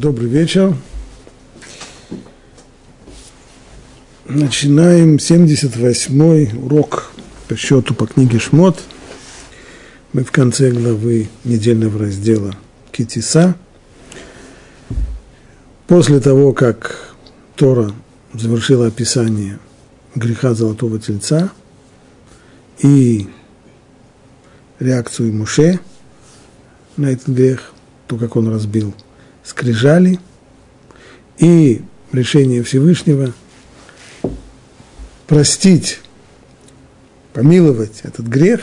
Добрый вечер. Начинаем 78-й урок по счету по книге Шмот. Мы в конце главы недельного раздела Китиса. После того, как Тора завершила описание греха Золотого Тельца и реакцию Муше на этот грех, то, как он разбил – скрижали и решение Всевышнего простить, помиловать этот грех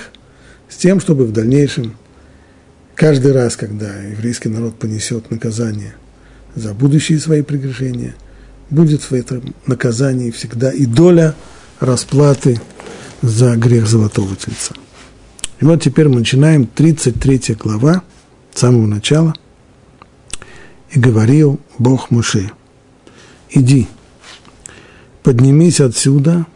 с тем, чтобы в дальнейшем, каждый раз, когда еврейский народ понесет наказание за будущие свои прегрешения, будет в этом наказании всегда и доля расплаты за грех золотого тельца. И вот теперь мы начинаем 33 глава, с самого начала – и говорил Бог Муше, иди, поднимись отсюда,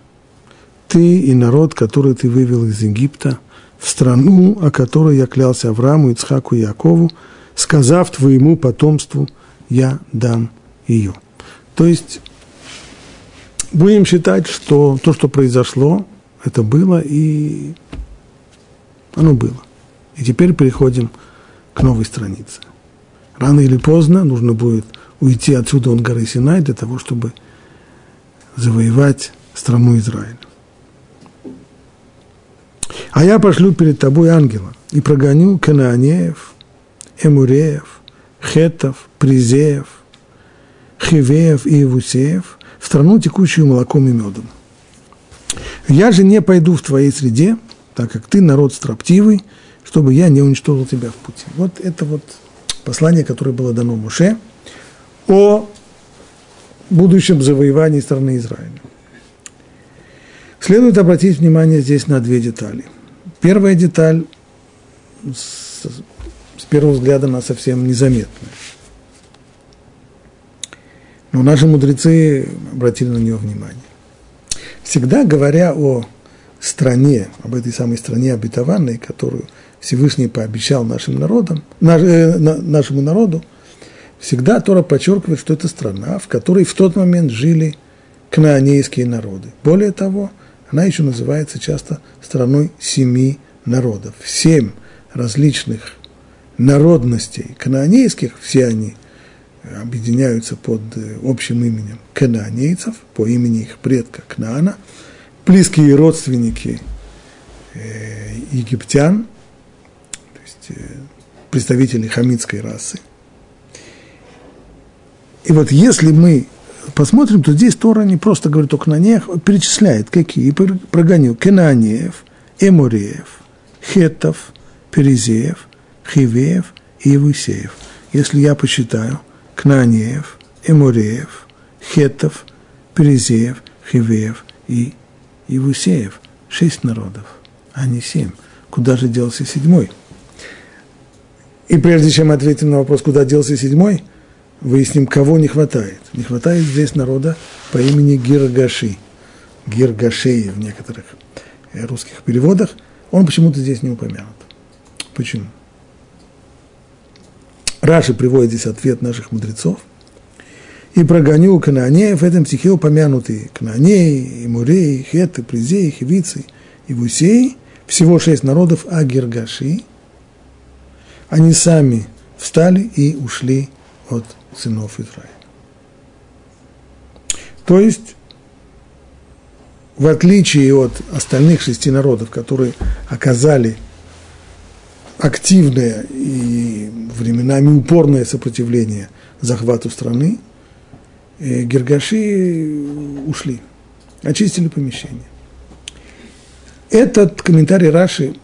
ты и народ, который ты вывел из Египта, в страну, о которой я клялся Аврааму, Ицхаку и Якову, сказав твоему потомству, я дам ее. То есть будем считать, что то, что произошло, это было и оно было. И теперь переходим к новой странице. Рано или поздно нужно будет уйти отсюда от горы Синай для того, чтобы завоевать страну Израиля. А я пошлю перед тобой ангела и прогоню Канаанеев, Эмуреев, Хетов, Призеев, Хивеев и Евусеев в страну, текущую молоком и медом. Я же не пойду в твоей среде, так как ты народ строптивый, чтобы я не уничтожил тебя в пути. Вот это вот послание, которое было дано Муше о будущем завоевании страны Израиля. Следует обратить внимание здесь на две детали. Первая деталь, с, с первого взгляда, она совсем незаметная. Но наши мудрецы обратили на нее внимание. Всегда говоря о стране, об этой самой стране обетованной, которую – Всевышний пообещал нашим народам, наш, э, нашему народу, всегда Тора подчеркивает, что это страна, в которой в тот момент жили кнаанейские народы. Более того, она еще называется часто страной семи народов. Семь различных народностей кнаанейских, все они объединяются под э, общим именем кнаанейцев, по имени их предка Кнаана, близкие родственники э, египтян – представителей хамитской расы. И вот если мы посмотрим, то здесь Тора не просто говорит о Кнанеях, а перечисляет какие. Прогонил Кенанеев, Эмуреев, Хетов, Перезеев, Хивеев и Евусеев. Если я посчитаю Кнанеев, Эмуреев, Хетов, Перезеев, Хивеев и Евусеев. Шесть народов, а не семь. Куда же делся седьмой? И прежде чем ответим на вопрос, куда делся седьмой, выясним, кого не хватает. Не хватает здесь народа по имени Гиргаши. Гиргашей в некоторых э, русских переводах. Он почему-то здесь не упомянут. Почему? Раши приводит здесь ответ наших мудрецов. И прогоню Кананеев, в этом стихе упомянутые Кананеи, Имурей, Хеты, Призеи, Хивицы и Вусеи, всего шесть народов, а Гиргаши – они сами встали и ушли от сынов Израиля. То есть, в отличие от остальных шести народов, которые оказали активное и временами упорное сопротивление захвату страны, э, Гергаши ушли, очистили помещение. Этот комментарий Раши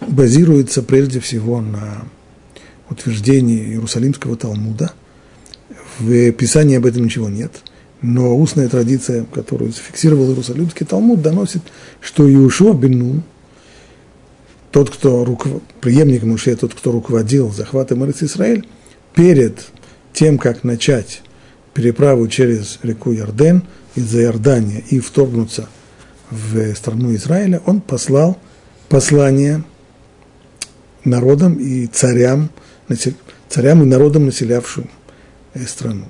базируется прежде всего на утверждении Иерусалимского Талмуда. В Писании об этом ничего нет, но устная традиция, которую зафиксировал Иерусалимский Талмуд, доносит, что Иешуа бен тот, кто руков... преемник Муше, тот, кто руководил захватом Иерусалима Израиль, перед тем, как начать переправу через реку Ярден из-за Иордания и вторгнуться в страну Израиля, он послал послание народам и царям, царям и народам, населявшим э, страну,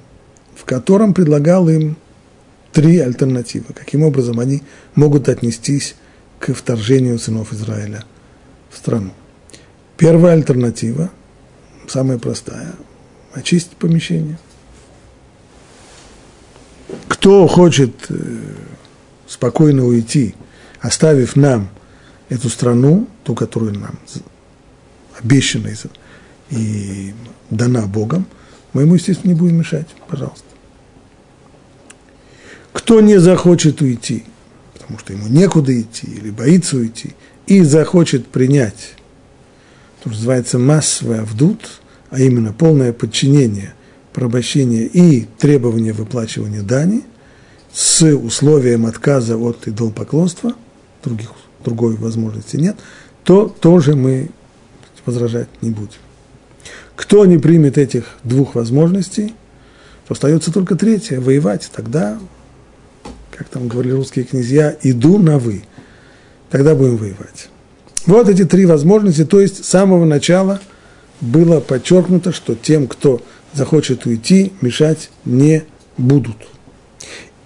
в котором предлагал им три альтернативы, каким образом они могут отнестись к вторжению сынов Израиля в страну. Первая альтернатива, самая простая, очистить помещение. Кто хочет э, спокойно уйти, оставив нам эту страну, ту, которую нам обещана и дана Богом, мы ему, естественно, не будем мешать, пожалуйста. Кто не захочет уйти, потому что ему некуда идти или боится уйти, и захочет принять, то, называется массовый авдут, а именно полное подчинение, порабощение и требование выплачивания дани с условием отказа от идолопоклонства, других, другой возможности нет, то тоже мы возражать не будем. Кто не примет этих двух возможностей, то остается только третье – воевать. Тогда, как там говорили русские князья, иду на вы. Тогда будем воевать. Вот эти три возможности, то есть с самого начала было подчеркнуто, что тем, кто захочет уйти, мешать не будут.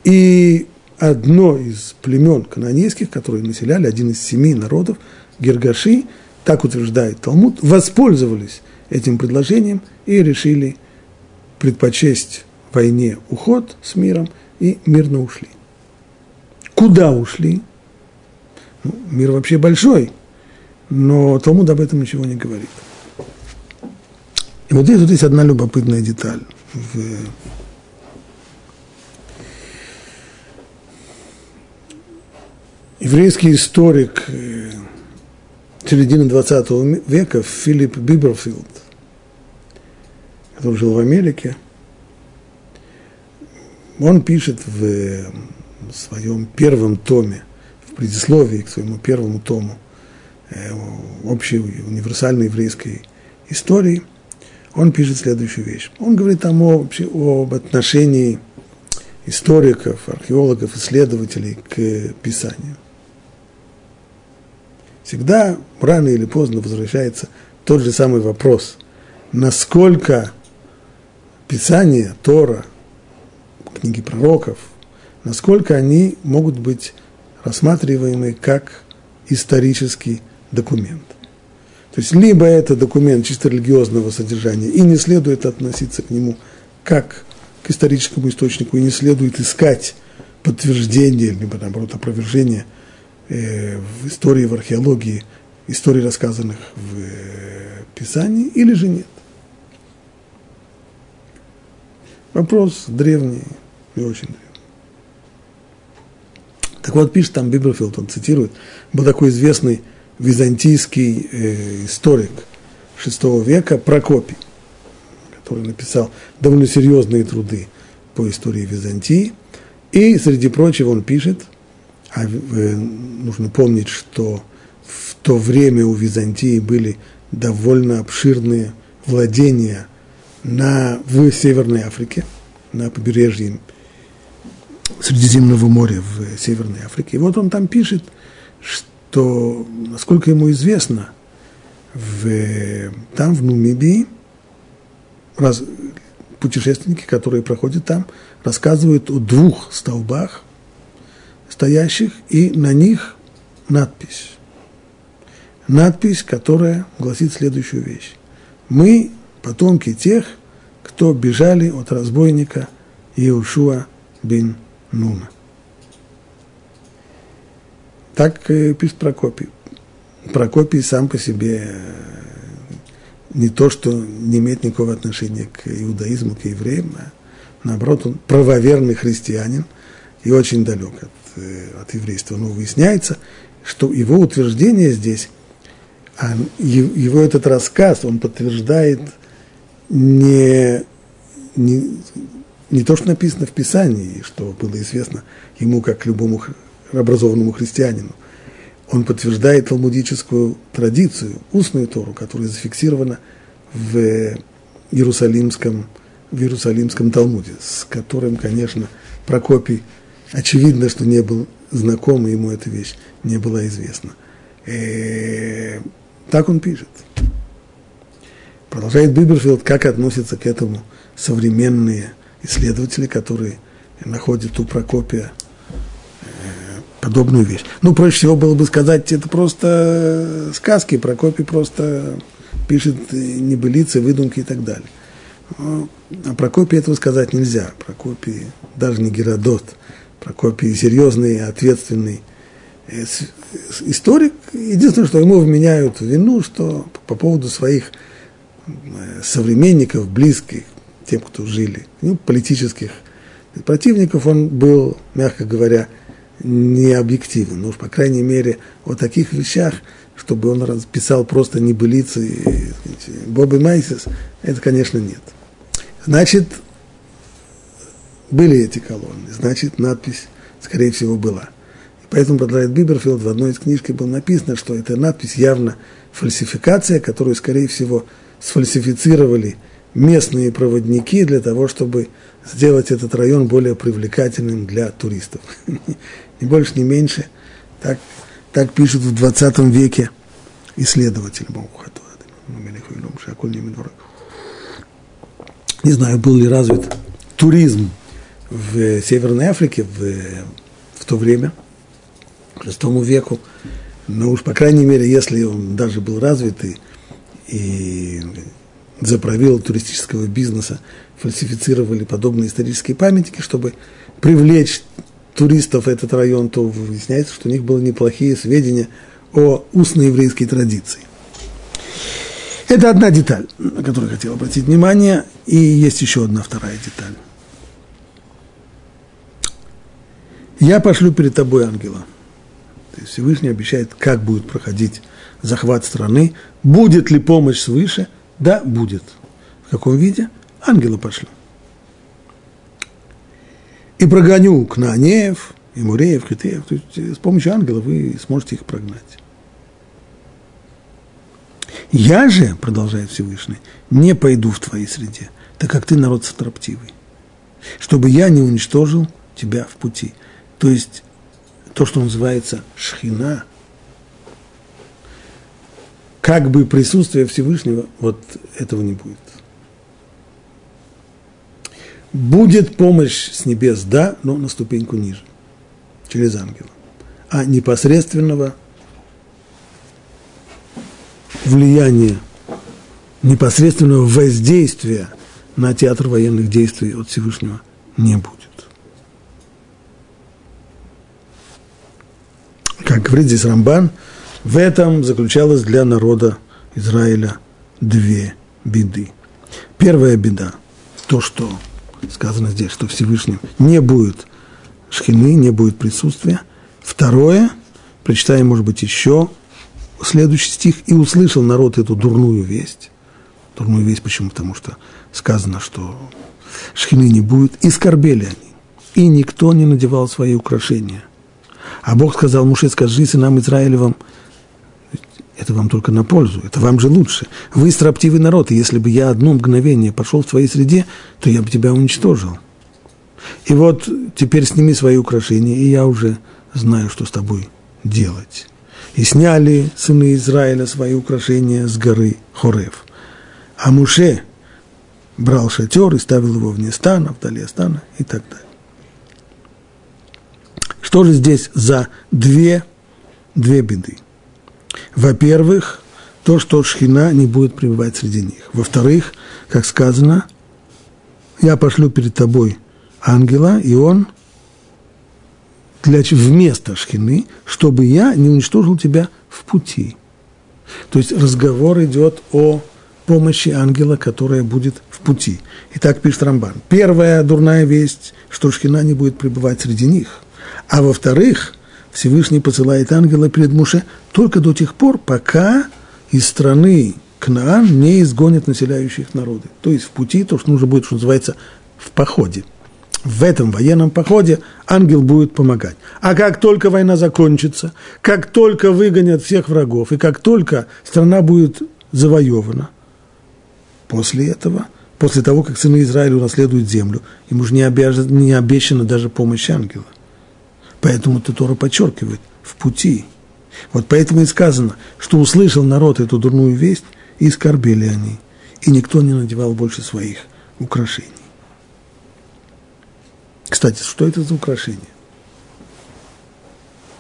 И одно из племен канонейских, которые населяли, один из семи народов, Гергаши, так утверждает Талмуд, воспользовались этим предложением и решили предпочесть войне уход с миром и мирно ушли. Куда ушли? Ну, мир вообще большой, но Талмуд об этом ничего не говорит. И вот здесь вот есть одна любопытная деталь. В еврейский историк э, середины 20 века Филипп Биберфилд, который жил в Америке, он пишет в своем первом томе, в предисловии к своему первому тому э, общей универсальной еврейской истории, он пишет следующую вещь. Он говорит там о, об отношении историков, археологов, исследователей к Писанию всегда рано или поздно возвращается тот же самый вопрос, насколько Писание, Тора, книги пророков, насколько они могут быть рассматриваемы как исторический документ. То есть либо это документ чисто религиозного содержания, и не следует относиться к нему как к историческому источнику, и не следует искать подтверждение, либо наоборот опровержение – Э, в истории, в археологии, истории, рассказанных в э, Писании, или же нет? Вопрос древний и очень древний. Так вот, пишет там Биберфилд, он цитирует, был такой известный византийский э, историк VI века Прокопий, который написал довольно серьезные труды по истории Византии. И, среди прочего, он пишет – а э, нужно помнить, что в то время у Византии были довольно обширные владения на, в Северной Африке, на побережье Средиземного моря в Северной Африке. И вот он там пишет, что, насколько ему известно, в, там, в Нумибии, раз, путешественники, которые проходят там, рассказывают о двух столбах, стоящих, и на них надпись. Надпись, которая гласит следующую вещь. Мы потомки тех, кто бежали от разбойника Иешуа бин Нуна. Так э, пишет Прокопий. Прокопий сам по себе э, не то, что не имеет никакого отношения к иудаизму, к евреям, а наоборот, он правоверный христианин и очень далек от от еврейства, но выясняется, что его утверждение здесь, а его этот рассказ, он подтверждает не, не, не то, что написано в Писании, что было известно ему, как любому образованному христианину, он подтверждает талмудическую традицию, устную Тору, которая зафиксирована в Иерусалимском, в Иерусалимском Талмуде, с которым, конечно, Прокопий очевидно, что не был знаком, и ему эта вещь не была известна. И э, так он пишет. Продолжает Биберфилд, как относятся к этому современные исследователи, которые находят у Прокопия э, подобную вещь. Ну, проще всего было бы сказать, это просто сказки, Прокопий просто пишет небылицы, выдумки и так далее. Но о Прокопии этого сказать нельзя. Прокопий даже не Геродот. Прокопий серьезный, ответственный э, историк. Единственное, что ему вменяют вину, что по поводу своих э, современников, близких, тем, кто жили, ну, политических противников, он был, мягко говоря, не объективен. Ну уж, по крайней мере, о таких вещах, чтобы он писал просто небылицы, бобе-майсес, это, конечно, нет. Значит, были эти колонны, значит, надпись, скорее всего, была. И поэтому, продолжает Биберфилд, в одной из книжки было написано, что эта надпись явно фальсификация, которую, скорее всего, сфальсифицировали местные проводники для того, чтобы сделать этот район более привлекательным для туристов. Ни больше, ни меньше. Так, так пишут в 20 веке исследователи. Не знаю, был ли развит туризм в Северной Африке в, в то время, к VI веку. Но уж, по крайней мере, если он даже был развит и, за правила туристического бизнеса фальсифицировали подобные исторические памятники, чтобы привлечь туристов в этот район, то выясняется, что у них были неплохие сведения о устной еврейской традиции. Это одна деталь, на которую хотел обратить внимание, и есть еще одна вторая деталь. Я пошлю перед тобой ангела. То есть Всевышний обещает, как будет проходить захват страны, будет ли помощь свыше – да, будет. В каком виде? Ангела пошлю. И прогоню Кнаанеев, и Муреев, Хитеев. То есть э, с помощью ангела вы сможете их прогнать. Я же, продолжает Всевышний, не пойду в твоей среде, так как ты народ строптивый, чтобы я не уничтожил тебя в пути. То есть то, что называется шхина, как бы присутствия Всевышнего, вот этого не будет. Будет помощь с небес, да, но на ступеньку ниже, через ангела. А непосредственного влияния, непосредственного воздействия на театр военных действий от Всевышнего не будет. Как говорит здесь Рамбан – в этом заключалось для народа Израиля две беды. Первая беда – то, что сказано здесь, что Всевышним не будет шхины, не будет присутствия. Второе, прочитаем, может быть, еще следующий стих, «И услышал народ эту дурную весть». Дурную весть почему? Потому что сказано, что шхины не будет, и скорбели они. И никто не надевал свои украшения. А Бог сказал Муше, скажи сынам Израилевым, это вам только на пользу, это вам же лучше. Вы строптивый народ, и если бы я одно мгновение пошел в твоей среде, то я бы тебя уничтожил. И вот теперь сними свои украшения, и я уже знаю, что с тобой делать. И сняли сыны Израиля свои украшения с горы Хорев. А Муше брал шатер и ставил его вне стана, вдали стана и так далее. Что же здесь за две, две беды? Во-первых, то, что шхина не будет пребывать среди них. Во-вторых, как сказано, я пошлю перед тобой ангела, и он для, вместо шхины, чтобы я не уничтожил тебя в пути. То есть разговор идет о помощи ангела, которая будет в пути. И так пишет Рамбан. Первая дурная весть, что шхина не будет пребывать среди них. А во-вторых, Всевышний посылает ангела перед Муше только до тех пор, пока из страны Кнаан не изгонят населяющих народы. То есть в пути, то, что нужно будет, что называется, в походе. В этом военном походе ангел будет помогать. А как только война закончится, как только выгонят всех врагов, и как только страна будет завоевана, после этого, после того, как сыны Израиля унаследуют землю, им уже не, обяжет, не обещана даже помощь ангела. Поэтому Тора подчеркивает, в пути. Вот поэтому и сказано, что услышал народ эту дурную весть, и скорбели они. и никто не надевал больше своих украшений. Кстати, что это за украшение?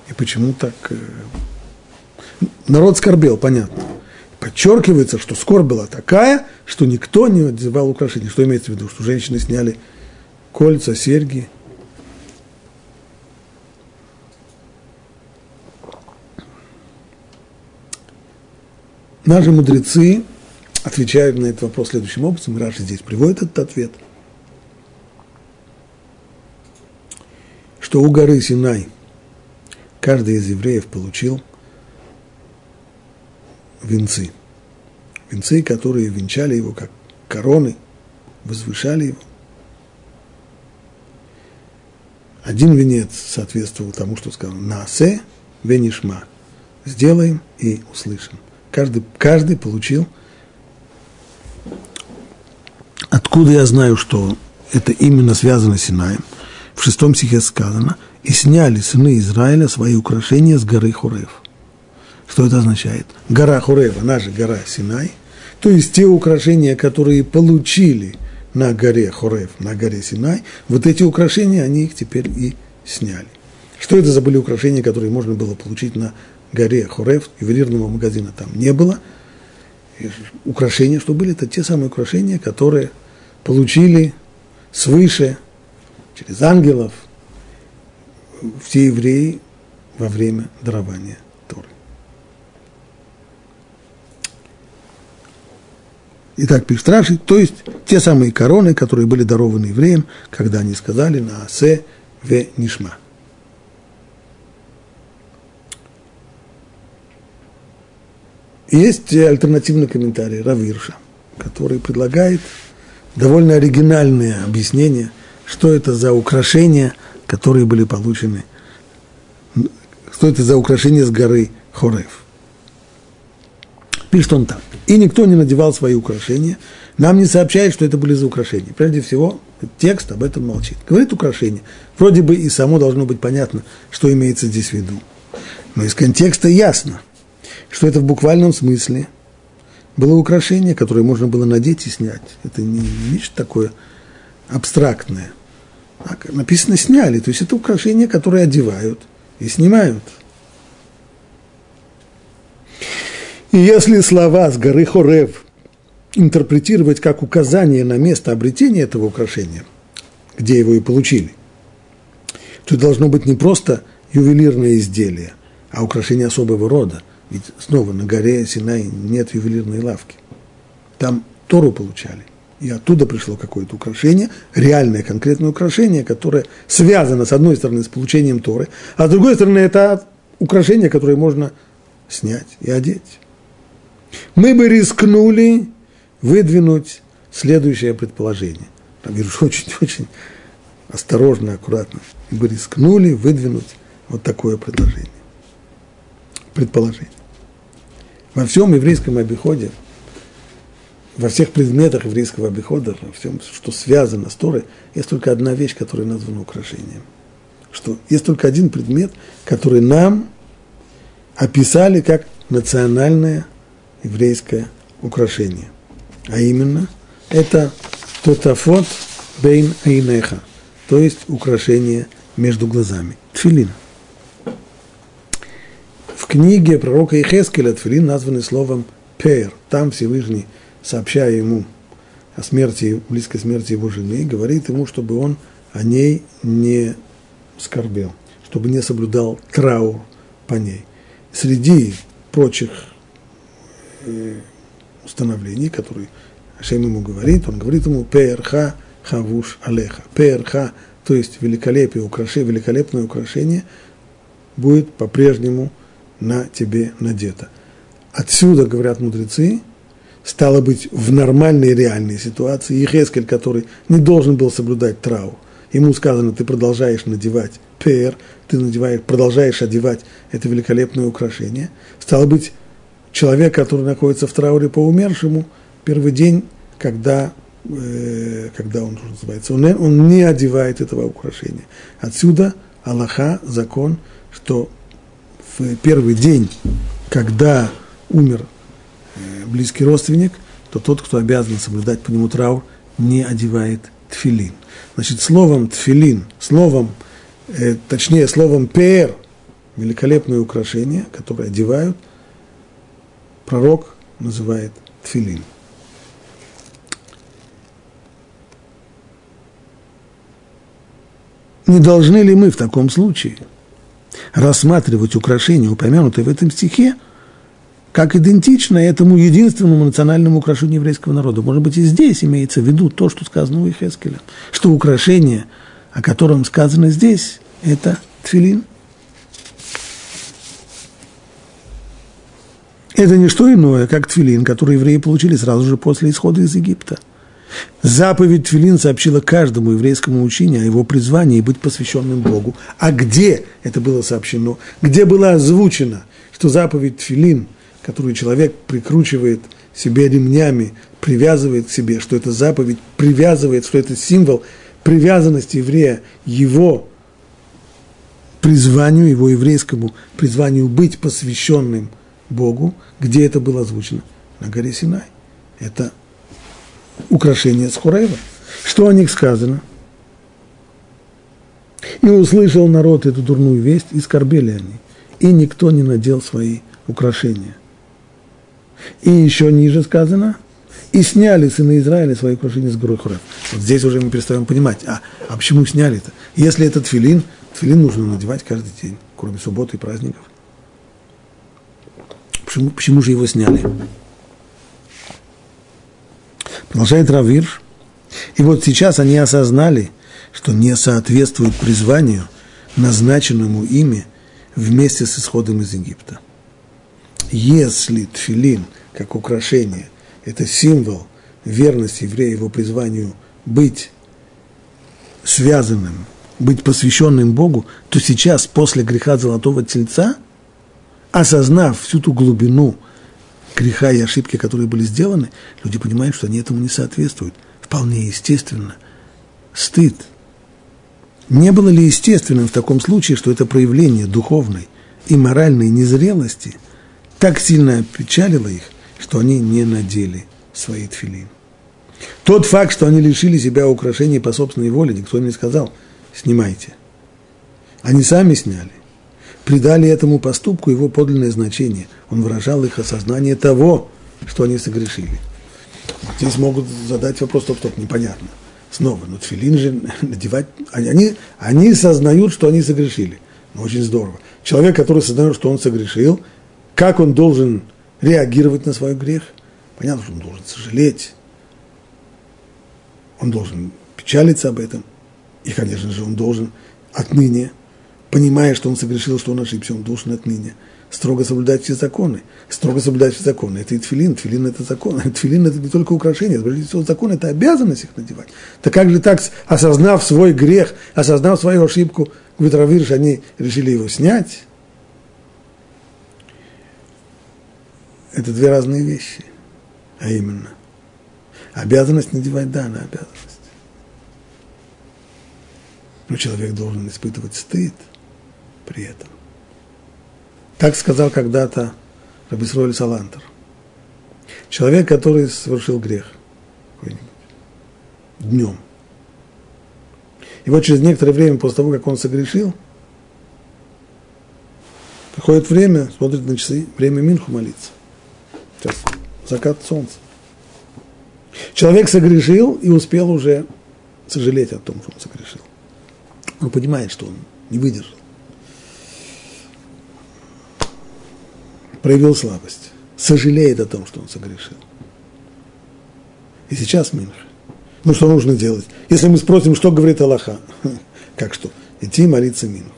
И почему так... Э, народ скорбел, понятно. Подчеркивается, что скорбь была такая, что никто не надевал украшения. Что имеется в виду? Что женщины сняли кольца, серьги. Наши мудрецы отвечают на этот вопрос следующим образом. Раши здесь приводит этот ответ. Что у горы Синай каждый из евреев получил венцы. Венцы, которые венчали его как короны, возвышали его. Один венец соответствовал тому, что сказал «Насе венишма» – «Сделаем и услышим». Каждый, каждый получил Откуда я знаю, что это именно связано с Синаем? В шестом стихе сказано, и сняли сыны Израиля свои украшения с горы Хурев. Что это означает? Гора Хурев, она же гора Синай, то есть те украшения, которые получили на горе Хурев, на горе Синай, вот эти украшения, они их теперь и сняли. Что это за были украшения, которые можно было получить на горе Хурев, ювелирного магазина там не было. украшения, что были, это те самые украшения, которые получили свыше, через ангелов, все евреи во время дарования Торы. Итак, пишет Раши, то есть те самые короны, которые были дарованы евреям, когда они сказали на Асе ве Нишма. Есть альтернативный комментарий Равирша, который предлагает довольно оригинальное объяснение, что это за украшения, которые были получены, что это за украшения с горы Хорев. Пишет он так. И никто не надевал свои украшения. Нам не сообщает, что это были за украшения. Прежде всего, текст об этом молчит. Говорит украшение. Вроде бы и само должно быть понятно, что имеется здесь в виду. Но из контекста ясно, что это в буквальном смысле было украшение, которое можно было надеть и снять. Это не нечто такое абстрактное. Так, написано «сняли», то есть это украшение, которое одевают и снимают. И если слова с горы Хорев интерпретировать как указание на место обретения этого украшения, где его и получили, то должно быть не просто ювелирное изделие, а украшение особого рода – ведь снова на горе Синай нет ювелирной лавки. Там Тору получали. И оттуда пришло какое-то украшение, реальное конкретное украшение, которое связано, с одной стороны, с получением Торы, а с другой стороны, это украшение, которое можно снять и одеть. Мы бы рискнули выдвинуть следующее предположение. Там Вируш очень-очень осторожно, аккуратно. Мы бы рискнули выдвинуть вот такое предложение. Предположение. Во всем еврейском обиходе, во всех предметах еврейского обихода, во всем, что связано с Торой, есть только одна вещь, которая названа украшением. Что есть только один предмет, который нам описали как национальное еврейское украшение. А именно, это тотафот бейн айнеха, то есть украшение между глазами. Тфилин. Книге пророка Ихескеля Тфилин названы словом «пер». Там Всевышний, сообщая ему о смерти, близкой смерти его жены, говорит ему, чтобы он о ней не скорбел, чтобы не соблюдал траур по ней. Среди прочих э, установлений, которые Ашем ему говорит, он говорит ему «перха хавуш алеха». «Перха», то есть великолепие, украшение, великолепное украшение, будет по-прежнему – на тебе надето. Отсюда, говорят мудрецы, стало быть, в нормальной реальной ситуации, Ехескель, который не должен был соблюдать траур, ему сказано, ты продолжаешь надевать пер, ты надеваешь, продолжаешь одевать это великолепное украшение, стало быть, человек, который находится в трауре по умершему, первый день, когда, э, когда он, называется, он, он не одевает этого украшения. Отсюда Аллаха, закон, что в первый день, когда умер э, близкий родственник, то тот, кто обязан соблюдать по нему траур, не одевает тфилин. Значит, словом тфилин, словом, э, точнее, словом пер, великолепное украшение, которое одевают, пророк называет тфилин. Не должны ли мы в таком случае рассматривать украшения, упомянутые в этом стихе, как идентично этому единственному национальному украшению еврейского народа. Может быть, и здесь имеется в виду то, что сказано у Ихескеля, что украшение, о котором сказано здесь, это тфилин. Это не что иное, как тфилин, который евреи получили сразу же после исхода из Египта. Заповедь Тфилин сообщила каждому еврейскому учению о его призвании быть посвященным Богу. А где это было сообщено? Где было озвучено, что заповедь Тфилин которую человек прикручивает себе ремнями, привязывает к себе, что это заповедь, привязывает, что это символ привязанности еврея, его призванию, его еврейскому призванию быть посвященным Богу, где это было озвучено? На горе Синай. Это украшение Схурева. Что о них сказано? И услышал народ эту дурную весть, и скорбели они, и никто не надел свои украшения. И еще ниже сказано, и сняли сыны Израиля свои украшения с горы Хурев. Вот здесь уже мы перестаем понимать, а, а почему сняли это? Если это тфилин, тфилин нужно надевать каждый день, кроме субботы и праздников. Почему, почему же его сняли? Продолжает Равир. И вот сейчас они осознали, что не соответствует призванию, назначенному ими вместе с исходом из Египта если тфилин, как украшение, это символ верности еврея его призванию быть связанным, быть посвященным Богу, то сейчас, после греха Золотого Тельца, осознав всю ту глубину греха и ошибки, которые были сделаны, люди понимают, что они этому не соответствуют. Вполне естественно. Стыд. Не было ли естественным в таком случае, что это проявление духовной и моральной незрелости – так сильно опечалило их, что они не надели свои тфилин. Тот факт, что они лишили себя украшений по собственной воле, никто им не сказал, снимайте. Они сами сняли, придали этому поступку его подлинное значение. Он выражал их осознание того, что они согрешили. Здесь могут задать вопрос, стоп-стоп, непонятно. Снова, но тфилин же надевать, они, они сознают, что они согрешили. Ну, очень здорово. Человек, который сознает, что он согрешил – как он должен реагировать на свой грех? Понятно, что он должен сожалеть, он должен печалиться об этом, и, конечно же, он должен отныне, понимая, что он согрешил, что он ошибся, он должен отныне строго соблюдать все законы. Строго соблюдать все законы. Это и тфилин. Тфилин – это закон. Тфилин – это не только украшение. Всего, закон – это обязанность их надевать. Так как же так, осознав свой грех, осознав свою ошибку, говорит Равирш, они решили его снять? это две разные вещи. А именно, обязанность надевать, да, на обязанность. Но человек должен испытывать стыд при этом. Так сказал когда-то Рабисроль Салантер. Человек, который совершил грех днем. И вот через некоторое время после того, как он согрешил, приходит время, смотрит на часы, время Минху молиться. Сейчас закат солнца. Человек согрешил и успел уже сожалеть о том, что он согрешил. Он понимает, что он не выдержал. Проявил слабость. Сожалеет о том, что он согрешил. И сейчас Минх. Ну, что нужно делать? Если мы спросим, что говорит Аллаха, как что? Идти молиться Минху.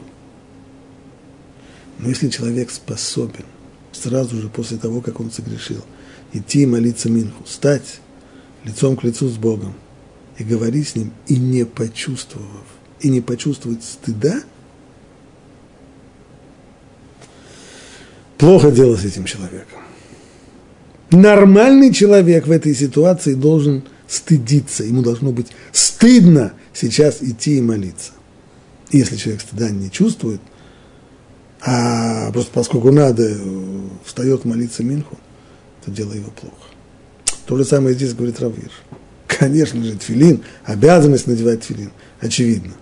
Но если человек способен сразу же после того, как он согрешил, идти и молиться Минху, стать лицом к лицу с Богом и говорить с Ним, и не почувствовав, и не почувствовать стыда, плохо дело с этим человеком. Нормальный человек в этой ситуации должен стыдиться, ему должно быть стыдно сейчас идти и молиться. Если человек стыда не чувствует – просто поскольку надо, встает молиться Минху, то дело его плохо. То же самое здесь говорит Равир. Конечно же, тфилин, обязанность надевать тфилин, очевидно.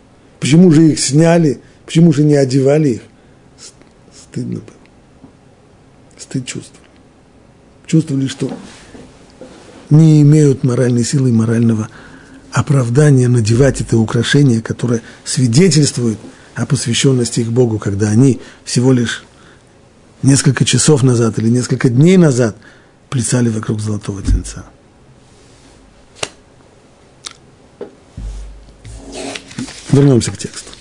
Почему же их сняли, почему же не одевали их? Стыдно было. Стыд чувствовали. Чувствовали, что не имеют моральной силы и морального оправдания надевать это украшение, которое свидетельствует о посвященности их Богу, когда они всего лишь несколько часов назад или несколько дней назад плясали вокруг золотого тельца. Вернемся к тексту.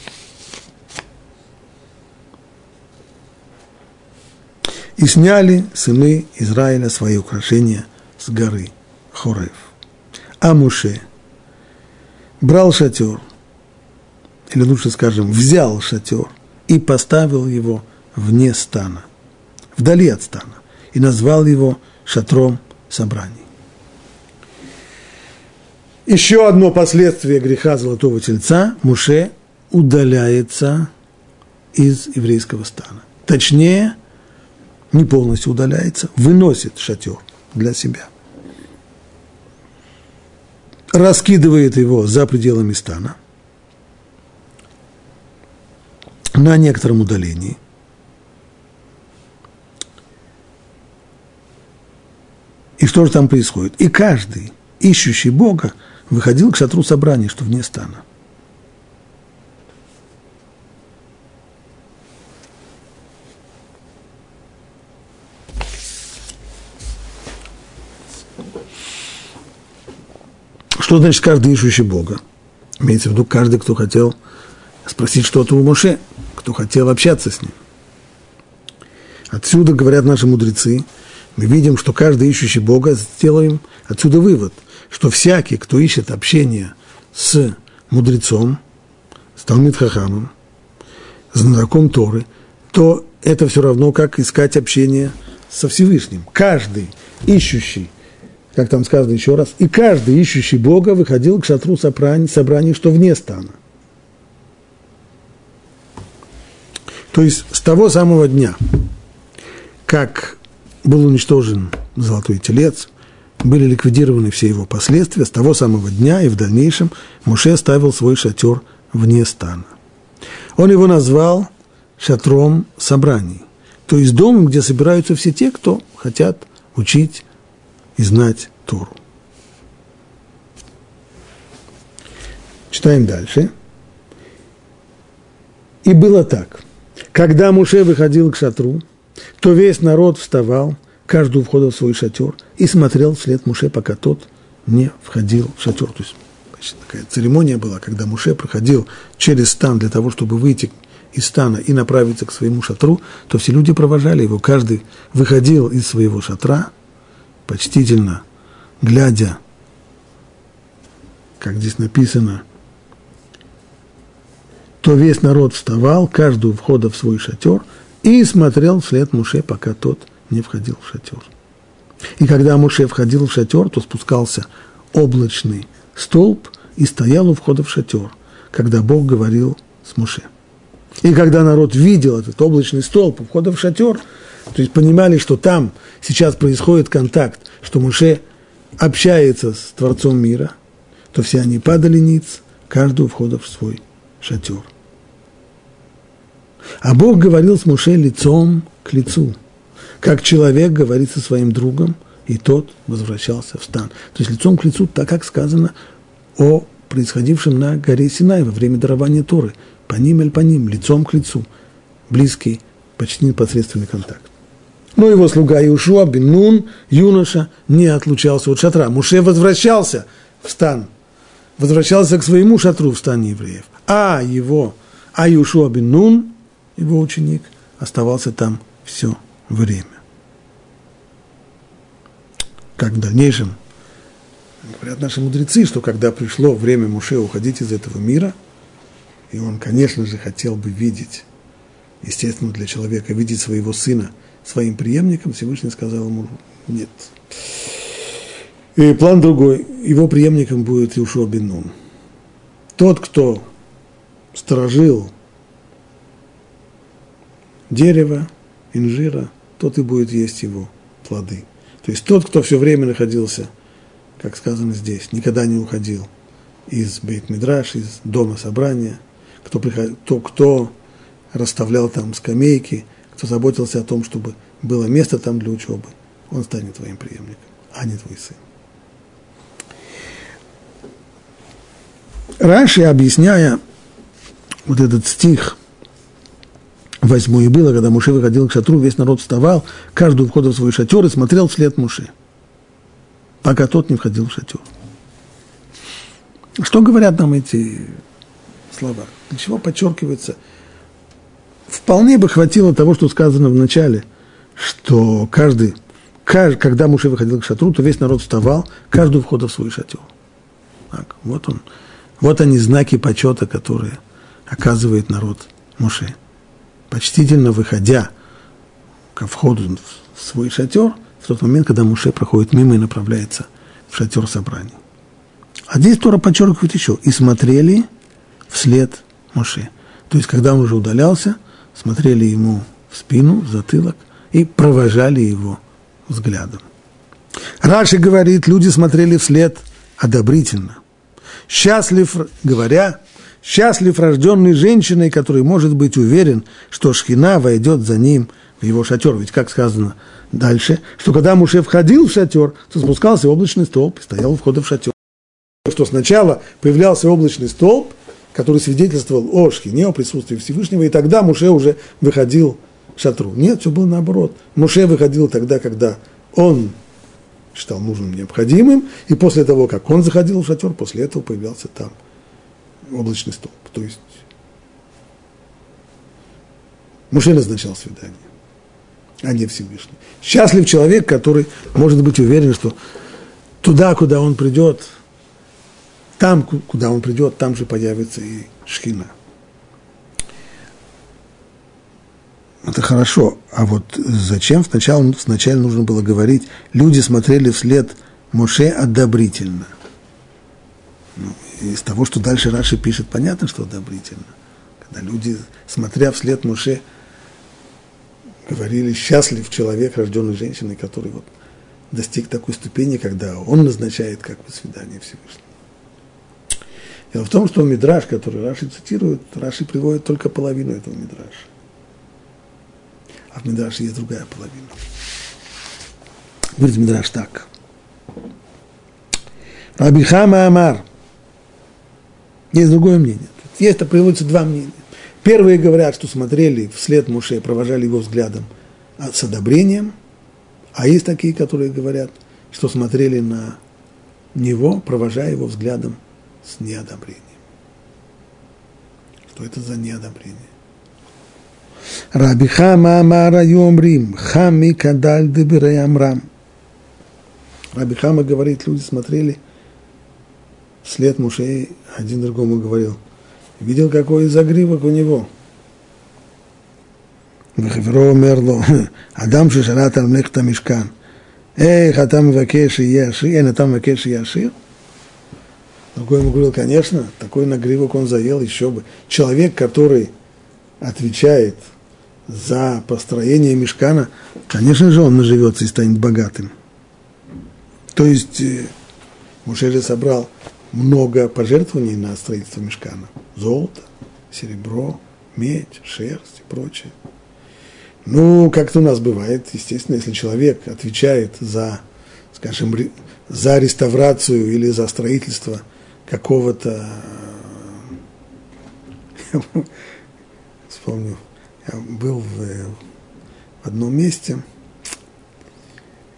И сняли сыны Израиля свои украшения с горы Хорев. А Муше брал шатер, или лучше скажем, взял шатер и поставил его вне стана, вдали от стана, и назвал его шатром собраний. Еще одно последствие греха золотого тельца – Муше удаляется из еврейского стана. Точнее, не полностью удаляется, выносит шатер для себя. Раскидывает его за пределами стана на некотором удалении. И что же там происходит? И каждый, ищущий Бога, выходил к шатру собрания, что вне стана. Что значит каждый ищущий Бога? Имеется в виду каждый, кто хотел спросить что-то у Моше, кто хотел общаться с ним. Отсюда, говорят наши мудрецы, мы видим, что каждый ищущий Бога, сделаем отсюда вывод – что всякий, кто ищет общение с мудрецом, с Талмит Хахамом, знаком Торы, то это все равно, как искать общение со Всевышним. Каждый ищущий, как там сказано еще раз, и каждый ищущий Бога выходил к шатру собраний, собраний что вне стана. То есть с того самого дня, как был уничтожен золотой телец, были ликвидированы все его последствия, с того самого дня и в дальнейшем Муше оставил свой шатер вне стана. Он его назвал шатром собраний, то есть домом, где собираются все те, кто хотят учить и знать Тору. Читаем дальше. И было так. Когда Муше выходил к шатру, то весь народ вставал – каждый у входа в свой шатер и смотрел вслед Муше, пока тот не входил в шатер. То есть значит, такая церемония была, когда Муше проходил через стан для того, чтобы выйти из стана и направиться к своему шатру, то все люди провожали его. Каждый выходил из своего шатра, почтительно, глядя, как здесь написано, то весь народ вставал, каждый у входа в свой шатер, и смотрел вслед Муше, пока тот не входил в шатер. И когда Муше входил в шатер, то спускался облачный столб и стоял у входа в шатер, когда Бог говорил с Муше. И когда народ видел этот облачный столб у входа в шатер, то есть понимали, что там сейчас происходит контакт, что Муше общается с Творцом мира, то все они падали ниц, каждый входа в свой шатер. А Бог говорил с Муше лицом к лицу – как человек говорит со своим другом, и тот возвращался в стан. То есть лицом к лицу, так как сказано о происходившем на горе Синай во время дарования Торы. По ним или по ним, лицом к лицу. Близкий, почти непосредственный контакт. Но его слуга Иушуа бен юноша, не отлучался от шатра. Муше возвращался в стан. Возвращался к своему шатру в стане евреев. А его, а Иушуа бен его ученик, оставался там все время как в дальнейшем говорят наши мудрецы, что когда пришло время Муше уходить из этого мира, и он, конечно же, хотел бы видеть, естественно, для человека, видеть своего сына своим преемником, Всевышний сказал ему, нет. И план другой, его преемником будет Иушуа бен Нун. Тот, кто сторожил дерево, инжира, тот и будет есть его плоды. То есть тот, кто все время находился как сказано здесь, никогда не уходил из Бейт-Мидраш, из дома собрания, кто, приход... кто, кто расставлял там скамейки, кто заботился о том, чтобы было место там для учебы, он станет твоим преемником, а не твой сын. Раньше, объясняя вот этот стих, восьмой было, когда Муше выходил к шатру, весь народ вставал, каждый входил в свой шатер и смотрел вслед Муше, пока тот не входил в шатер. Что говорят нам эти слова? Для чего подчеркивается? Вполне бы хватило того, что сказано в начале, что каждый, каждый когда Муше выходил к шатру, то весь народ вставал, каждый входил в свой шатер. Так, вот он, вот они знаки почета, которые оказывает народ Муше. Почтительно выходя ко входу в свой шатер, в тот момент, когда Муше проходит мимо и направляется в шатер собраний. А здесь Тора подчеркивает еще, и смотрели вслед Моше. То есть, когда он уже удалялся, смотрели ему в спину, в затылок и провожали его взглядом. Раши говорит, люди смотрели вслед одобрительно. Счастлив, говоря, счастлив рожденный женщиной, который может быть уверен, что Шхина войдет за ним в его шатер. Ведь, как сказано дальше, что когда Муше входил в шатер, то спускался облачный столб и стоял у входа в шатер что сначала появлялся облачный столб, который свидетельствовал о Шхине, о присутствии Всевышнего, и тогда Муше уже выходил к шатру. Нет, все было наоборот. Муше выходил тогда, когда он считал нужным, необходимым, и после того, как он заходил в шатер, после этого появлялся там облачный столб. То есть Муше назначал свидание, а не Всевышний. Счастлив человек, который может быть уверен, что туда, куда он придет, там, куда он придет, там же появится и шхина. Это хорошо. А вот зачем сначала, сначала нужно было говорить, люди смотрели вслед Моше одобрительно. Ну, из того, что дальше Раши пишет, понятно, что одобрительно. Когда люди, смотря вслед Моше, говорили, счастлив человек, рожденный женщиной, который вот достиг такой ступени, когда он назначает как бы свидание Всевышнего. Дело в том, что Мидраш, который Раши цитирует, Раши приводит только половину этого Мидраша. А в Мидраше есть другая половина. Говорит Мидраш так. Рабихама Амар. Есть другое мнение. Есть, это приводится два мнения. Первые говорят, что смотрели вслед Муше, провожали его взглядом с одобрением, а есть такие, которые говорят, что смотрели на него, провожая его взглядом с неодобрением. Что это за неодобрение? Раби Хама Амара Йомрим, Хами Кадаль Дебирей Амрам. Раби Хама говорит, люди смотрели вслед Мушей, один другому говорил, видел, какой загривок у него. וחברו אומר לו, אדם ששלט על מלאכת המשכן, איך אתה מבקש שיהיה עשיר? אין, אתה מבקש שיהיה עשיר? Другой ему говорил, конечно, такой нагривок он заел, еще бы. Человек, который отвечает за построение мешкана, конечно же, он наживется и станет богатым. То есть э, Мушели собрал много пожертвований на строительство мешкана. Золото, серебро, медь, шерсть и прочее. Ну, как это у нас бывает, естественно, если человек отвечает за, скажем, за реставрацию или за строительство – какого-то, вспомню, я был в, в одном месте,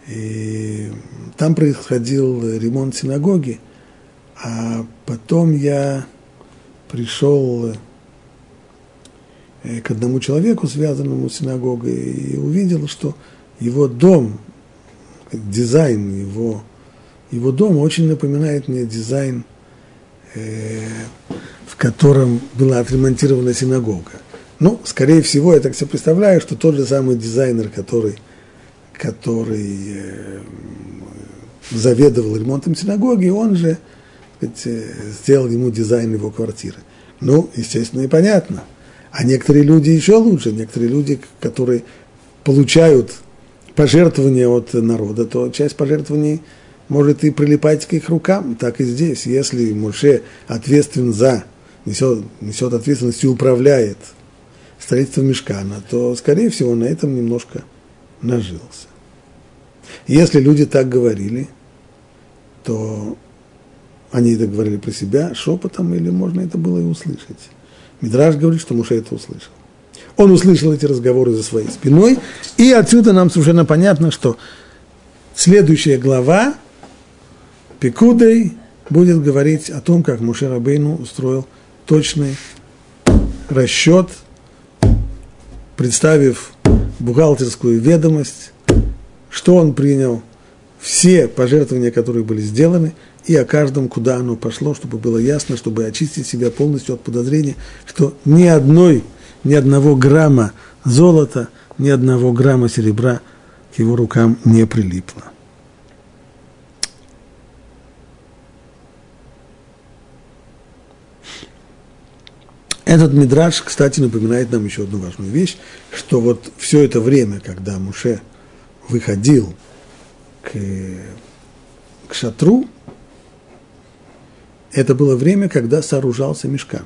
и там происходил ремонт синагоги, а потом я пришел э, к одному человеку, связанному с синагогой, и увидел, что его дом, дизайн его, его дома очень напоминает мне дизайн в котором была отремонтирована синагога. Ну, скорее всего, я так себе представляю, что тот же самый дизайнер, который, который э, заведовал ремонтом синагоги, он же сказать, э, сделал ему дизайн его квартиры. Ну, естественно, и понятно. А некоторые люди еще лучше, некоторые люди, которые получают пожертвования от народа, то часть пожертвований может и прилипать к их рукам, так и здесь. Если Моше ответственен за, несет, несет ответственность и управляет строительством мешкана, то, скорее всего, на этом немножко нажился. Если люди так говорили, то они это говорили про себя шепотом, или можно это было и услышать. Мидраж говорит, что Муше это услышал. Он услышал эти разговоры за своей спиной, и отсюда нам совершенно понятно, что следующая глава Пикудой будет говорить о том, как Муше Рабейну устроил точный расчет, представив бухгалтерскую ведомость, что он принял, все пожертвования, которые были сделаны, и о каждом, куда оно пошло, чтобы было ясно, чтобы очистить себя полностью от подозрения, что ни одной, ни одного грамма золота, ни одного грамма серебра к его рукам не прилипло. Этот мидраж, кстати, напоминает нам еще одну важную вещь, что вот все это время, когда Муше выходил к, к шатру, это было время, когда сооружался мешкан.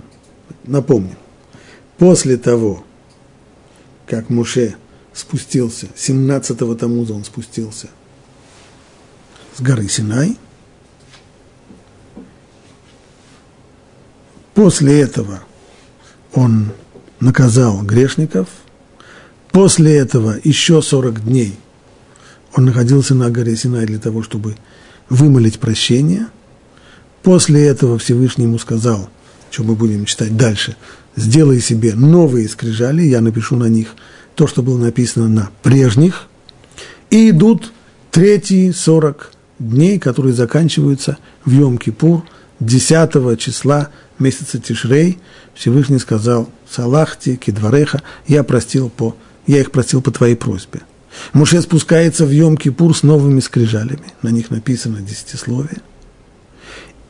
Напомню, после того, как Муше спустился, 17-го Тамуза он спустился с горы Синай, после этого он наказал грешников, после этого еще 40 дней он находился на горе Синай для того, чтобы вымолить прощение. После этого Всевышний ему сказал, что мы будем читать дальше, сделай себе новые скрижали, я напишу на них то, что было написано на прежних, и идут третьи 40 дней, которые заканчиваются в Йом-Кипур, 10 числа месяца Тишрей, Всевышний сказал, Салахти, Кедвареха, я простил по, я их простил по твоей просьбе. Муше спускается в Йом-Кипур с новыми скрижалями, на них написано десятисловие,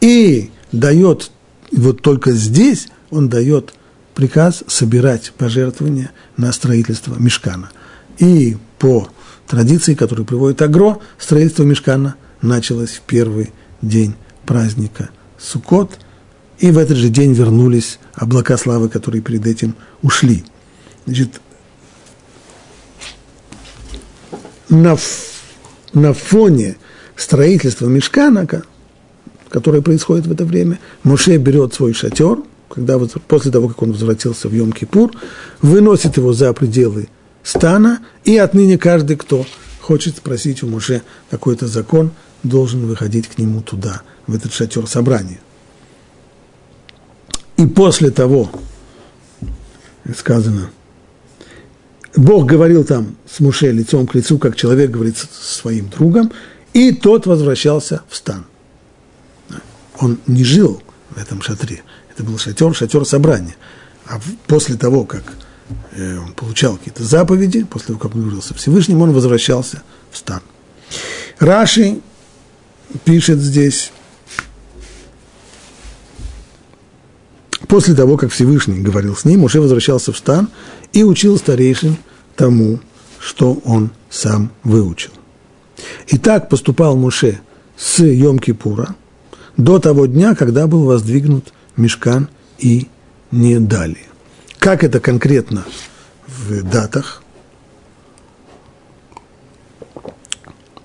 и дает, вот только здесь он дает приказ собирать пожертвования на строительство мешкана. И по традиции, которую приводит Агро, строительство мешкана началось в первый день праздника Суккот, и в этот же день вернулись облака славы, которые перед этим ушли. Значит, на, на фоне строительства Мешкана, которое происходит в это время, Моше берет свой шатер, когда, после того, как он возвратился в Йом-Кипур, выносит его за пределы стана, и отныне каждый, кто хочет спросить у Моше какой-то закон, должен выходить к нему туда, в этот шатер собрания. И после того, сказано, Бог говорил там с Муше лицом к лицу, как человек говорит со своим другом, и тот возвращался в стан. Он не жил в этом шатре. Это был шатер, шатер собрания. А после того, как э, он получал какие-то заповеди, после того, как он говорил со Всевышним, он возвращался в стан. Раши пишет здесь, после того, как Всевышний говорил с ним, уже возвращался в стан и учил старейшин тому, что он сам выучил. И так поступал Муше с Йом-Кипура до того дня, когда был воздвигнут Мешкан и не далее. Как это конкретно в датах?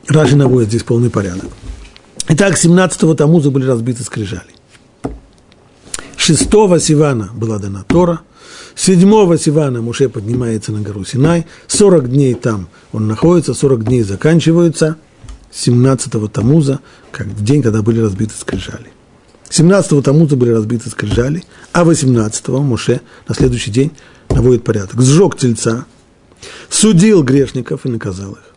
Раши наводит здесь полный порядок. Итак, 17-го Тамуза были разбиты скрижали. Шестого Сивана была дана Тора, седьмого Сивана Муше поднимается на гору Синай, 40 дней там он находится, 40 дней заканчиваются, 17-го Тамуза, как в день, когда были разбиты скрижали. 17-го Тамуза были разбиты скрижали, а 18-го Муше на следующий день наводит порядок. Сжег тельца, судил грешников и наказал их.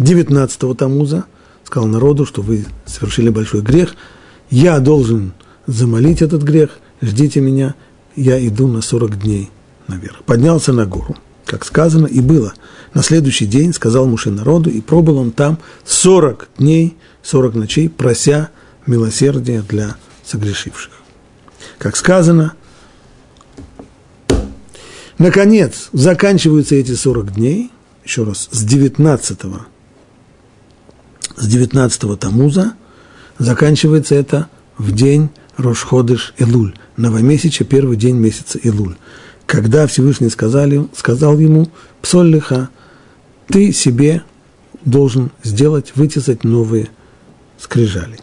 19-го Тамуза сказал народу, что вы совершили большой грех, я должен замолить этот грех, ждите меня, я иду на 40 дней наверх. Поднялся на гору, как сказано, и было. На следующий день сказал Муше народу, и пробыл он там 40 дней, 40 ночей, прося милосердия для согрешивших. Как сказано, наконец, заканчиваются эти 40 дней, еще раз, с 19 с с 19-го Тамуза, заканчивается это в день Рошходыш Илуль, новомесяча, первый день месяца Илуль. Когда Всевышний сказали, сказал ему, Псоллиха, ты себе должен сделать, вытесать новые скрижали.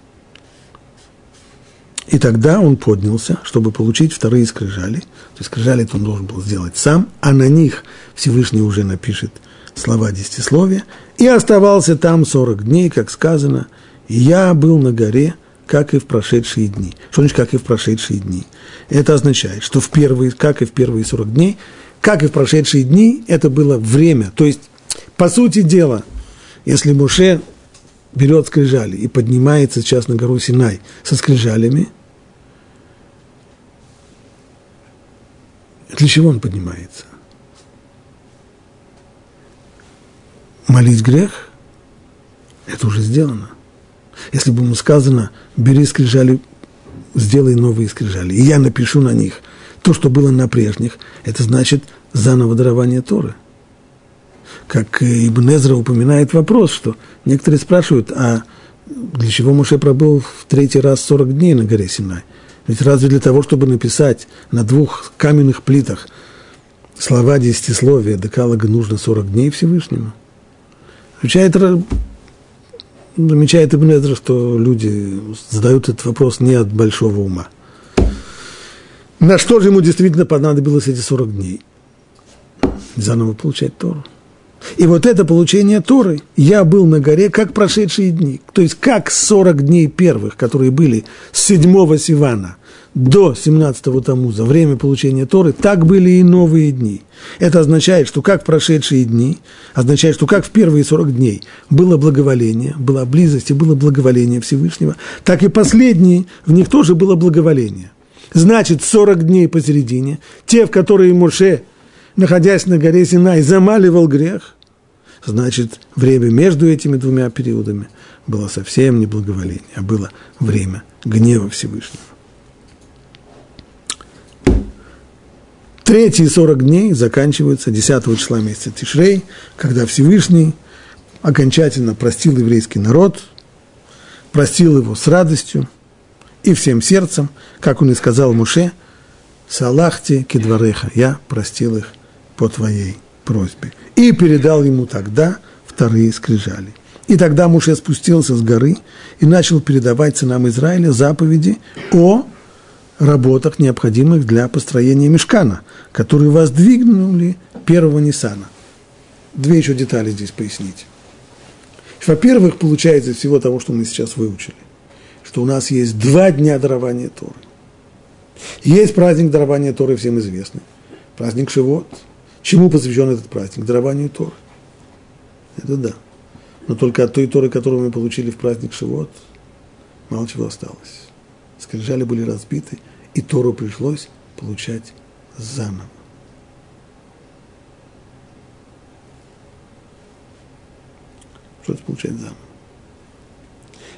И тогда он поднялся, чтобы получить вторые скрижали. То есть скрижали он должен был сделать сам, а на них Всевышний уже напишет слова десятисловия. И оставался там 40 дней, как сказано, и я был на горе, как и в прошедшие дни. Что значит, как и в прошедшие дни? Это означает, что в первые, как и в первые 40 дней, как и в прошедшие дни, это было время. То есть, по сути дела, если Моше берет скрижали и поднимается сейчас на гору Синай со скрижалями, для чего он поднимается? Молить грех? Это уже сделано. Если бы ему сказано, бери скрижали, сделай новые скрижали, и я напишу на них то, что было на прежних, это значит заново дарование Торы. Как Ибн Эзра упоминает вопрос, что некоторые спрашивают, а для чего Муше пробыл в третий раз 40 дней на горе Синай? Ведь разве для того, чтобы написать на двух каменных плитах слова десятисловия Декалога нужно 40 дней Всевышнему? Отвечает замечает Ибн Эзра, что люди задают этот вопрос не от большого ума. На что же ему действительно понадобилось эти 40 дней? Заново получать Тору. И вот это получение Торы, я был на горе, как прошедшие дни. То есть, как 40 дней первых, которые были с 7 Сивана до 17-го Тамуза, время получения Торы, так были и новые дни. Это означает, что как прошедшие дни, означает, что как в первые 40 дней было благоволение, была близость и было благоволение Всевышнего, так и последние, в них тоже было благоволение. Значит, 40 дней посередине, те, в которые Моше, находясь на горе Синай, замаливал грех, значит, время между этими двумя периодами было совсем не благоволение, а было время гнева Всевышнего. Третьи 40 дней заканчиваются 10 числа месяца Тишрей, когда Всевышний окончательно простил еврейский народ, простил его с радостью и всем сердцем, как он и сказал Муше, «Салахте кедвареха, я простил их по твоей просьбе». И передал ему тогда вторые скрижали. И тогда Муше спустился с горы и начал передавать сынам Израиля заповеди о работах, необходимых для построения мешкана, которые воздвигнули первого Ниссана. Две еще детали здесь пояснить. Во-первых, получается всего того, что мы сейчас выучили, что у нас есть два дня дарования Торы. Есть праздник дарования Торы, всем известный. Праздник Шивот. Чему посвящен этот праздник? Дарованию Торы. Это да. Но только от той Торы, которую мы получили в праздник Шивот, мало чего осталось. Скрижали были разбиты, и Тору пришлось получать заново. Что это получать заново?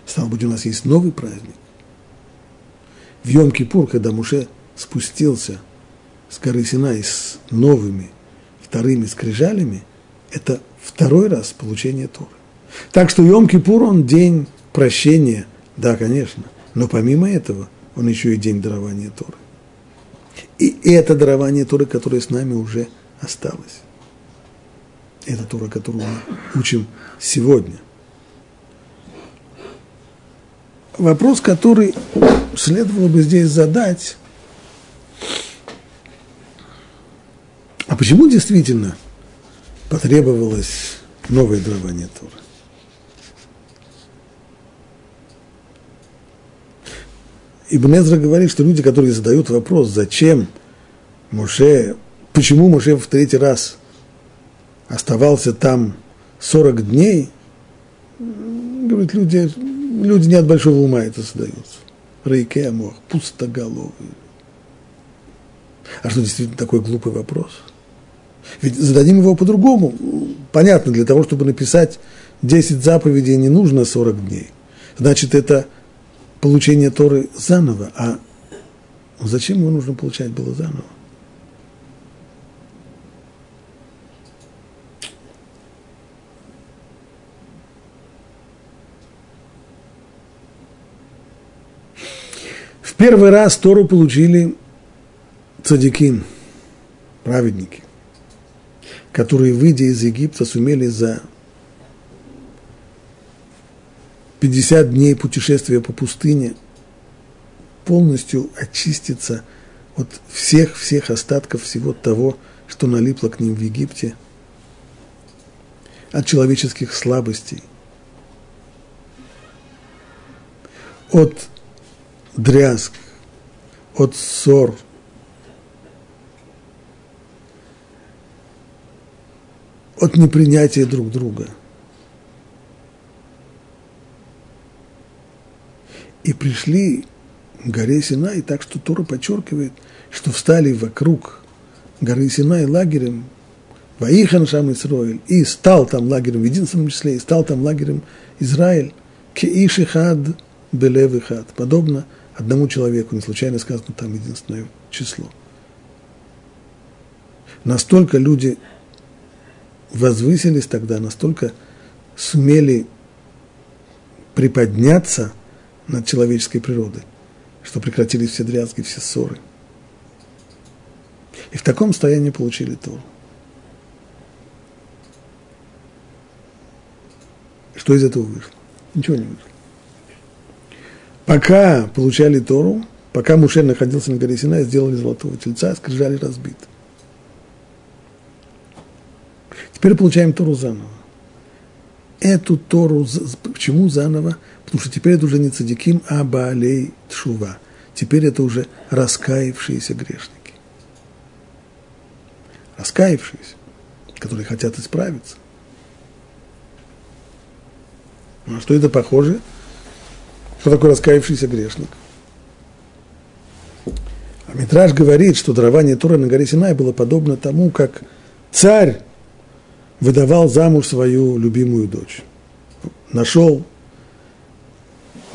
Стало быть, у нас есть новый праздник. В Йом-Кипур, когда Муше спустился с горы Синай с новыми вторыми скрижалями, это второй раз получение Торы. Так что Йом-Кипур, он день прощения, да, конечно, но помимо этого – он еще и день дарования Торы. И это дарование Торы, которое с нами уже осталось. Это Тора, которую мы учим сегодня. Вопрос, который следовало бы здесь задать, а почему действительно потребовалось новое дарование Торы? Ибн Эзра говорит, что люди, которые задают вопрос, зачем Моше, почему Моше в третий раз оставался там 40 дней, говорит, люди, люди не от большого ума это задаются. Рейке Амох, пустоголовые. А что действительно такой глупый вопрос? Ведь зададим его по-другому. Понятно, для того, чтобы написать 10 заповедей, не нужно 40 дней. Значит, это получение Торы заново, а зачем его нужно получать было заново? В первый раз Тору получили цадики, праведники, которые, выйдя из Египта, сумели за 50 дней путешествия по пустыне полностью очиститься от всех-всех остатков всего того, что налипло к ним в Египте, от человеческих слабостей, от дрязг, от ссор, от непринятия друг друга. И пришли к горе Синай, так что Тора подчеркивает, что встали вокруг горы Синай лагерем, Ваихан Шам Исроэль, и стал там лагерем в единственном числе, и стал там лагерем Израиль, Кеишихад Белевихад, подобно одному человеку, не случайно сказано там единственное число. Настолько люди возвысились тогда, настолько сумели приподняться над человеческой природой, что прекратились все дрязги, все ссоры. И в таком состоянии получили Тору. Что из этого вышло? Ничего не вышло. Пока получали Тору, пока Мушель находился на горе Синай, сделали золотого тельца, скрижали разбит. Теперь получаем Тору заново. Эту Тору, почему заново? Потому что теперь это уже не цадиким, а Баалей Тшува. Теперь это уже раскаявшиеся грешники. Раскаявшиеся, которые хотят исправиться. Ну, а что это похоже? Что такое раскаявшийся грешник? А Митраж говорит, что дарование Торы на горе Синай было подобно тому, как царь выдавал замуж свою любимую дочь. Нашел,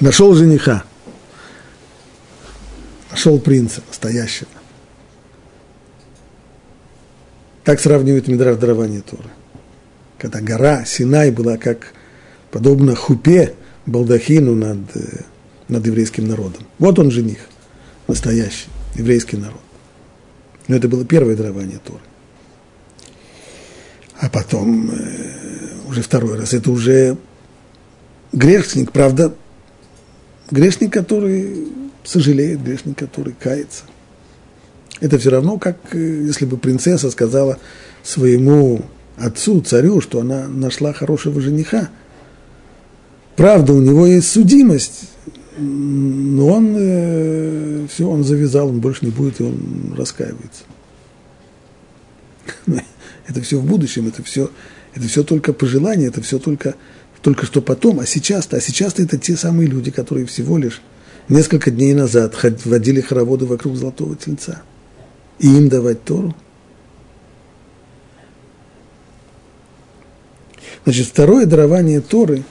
нашел жениха, нашел принца настоящего. Так сравнивает Мидраш дарование Торы. Когда гора Синай была как подобно хупе, балдахину над, э, над еврейским народом. Вот он жених, настоящий еврейский народ. Но это было первое дарование Торы. А потом э, уже второй раз. Это уже грешник, правда, грешник, который сожалеет, грешник, который кается. Это все равно, как э, если бы принцесса сказала своему отцу, царю, что она нашла хорошего жениха – Правда, у него есть судимость, но он э, все, он завязал, он больше не будет, и он раскаивается. Это все в будущем, это все, это все только пожелание, это все только, только что потом, а сейчас-то, а сейчас-то это те самые люди, которые всего лишь несколько дней назад водили хороводы вокруг золотого тельца. И им давать Тору. Значит, второе дарование Торы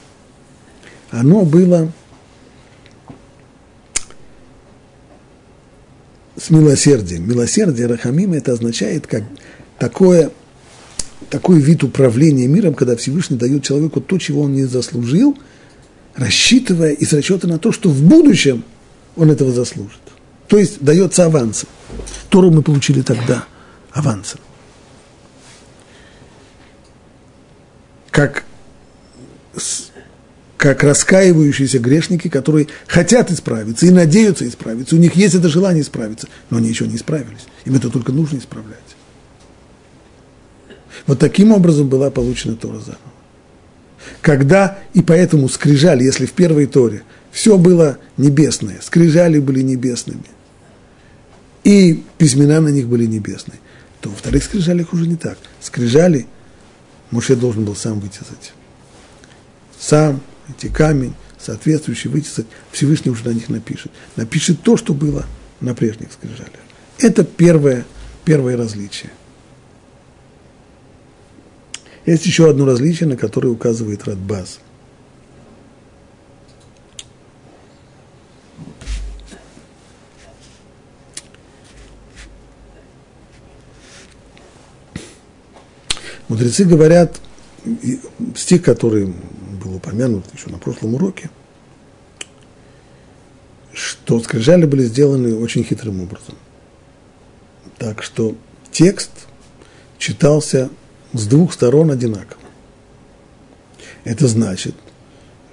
– оно было с милосердием. Милосердие, рахамим, это означает как такое, такой вид управления миром, когда Всевышний дает человеку то, чего он не заслужил, рассчитывая из расчета на то, что в будущем он этого заслужит. То есть дается авансом. Тору мы получили тогда авансом. Как как раскаивающиеся грешники, которые хотят исправиться и надеются исправиться. У них есть это желание исправиться, но они еще не исправились. Им это только нужно исправлять. Вот таким образом была получена Тора заново. Когда, и поэтому скрижали, если в первой Торе все было небесное, скрижали были небесными, и письмена на них были небесные, то во вторых скрижалях уже не так. Скрижали Муше должен был сам вытесать. Сам эти камень, соответствующий вытесать, Всевышний уже на них напишет. Напишет то, что было на прежних скрижалях. Это первое, первое различие. Есть еще одно различие, на которое указывает Радбаз. Мудрецы говорят, стих, который был упомянут еще на прошлом уроке, что скрижали были сделаны очень хитрым образом. Так что текст читался с двух сторон одинаково. Это значит,